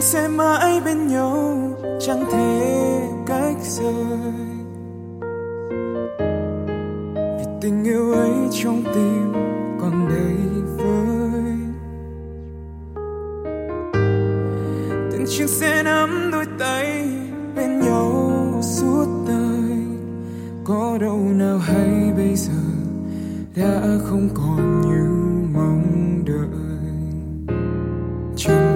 sẽ mãi bên nhau, chẳng thể cách rời. Vì tình yêu ấy trong tim còn đầy vơi. Từng chiếc sẽ nắm đôi tay bên nhau suốt đời. Có đâu nào hay bây giờ đã không còn như mong đợi. Chẳng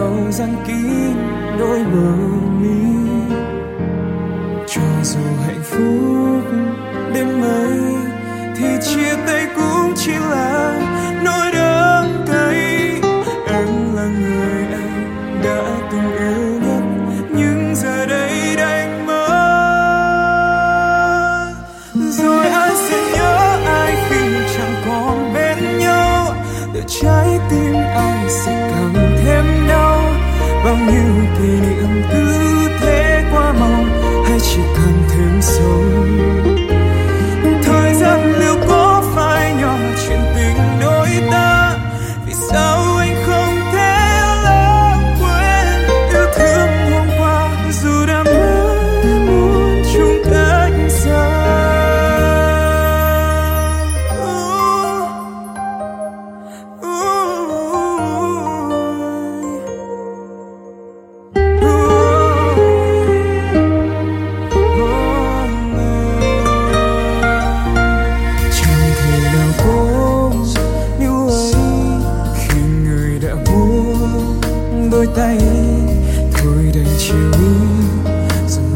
đầu răng kín đôi bờ mi. Cho dù hạnh phúc đến mấy thì chia tay cũng chỉ là nỗi đớn cay. Em là người anh đã từng yêu nhất, nhưng giờ đây đành mất. Rồi ai sẽ nhớ ai khi chẳng còn bên nhau? Để trái tim ai sẽ càng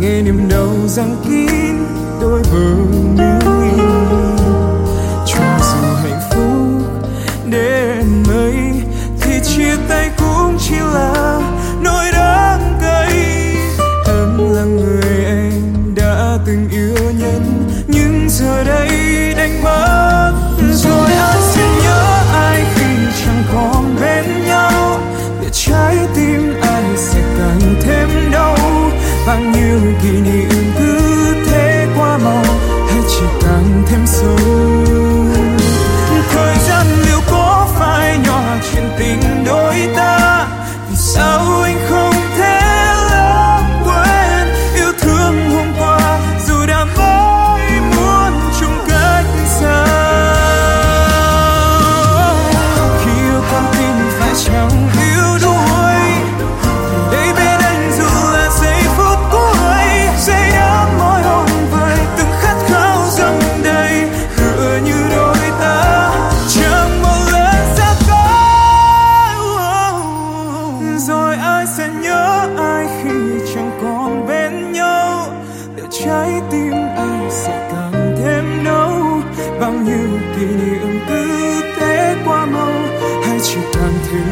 nghe niềm đau răng kín đôi bờ mi cho dù hạnh phúc đến mấy, thì chia tay cũng chỉ là nỗi đắng cay. Em là người anh đã từng yêu. sevgini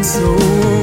so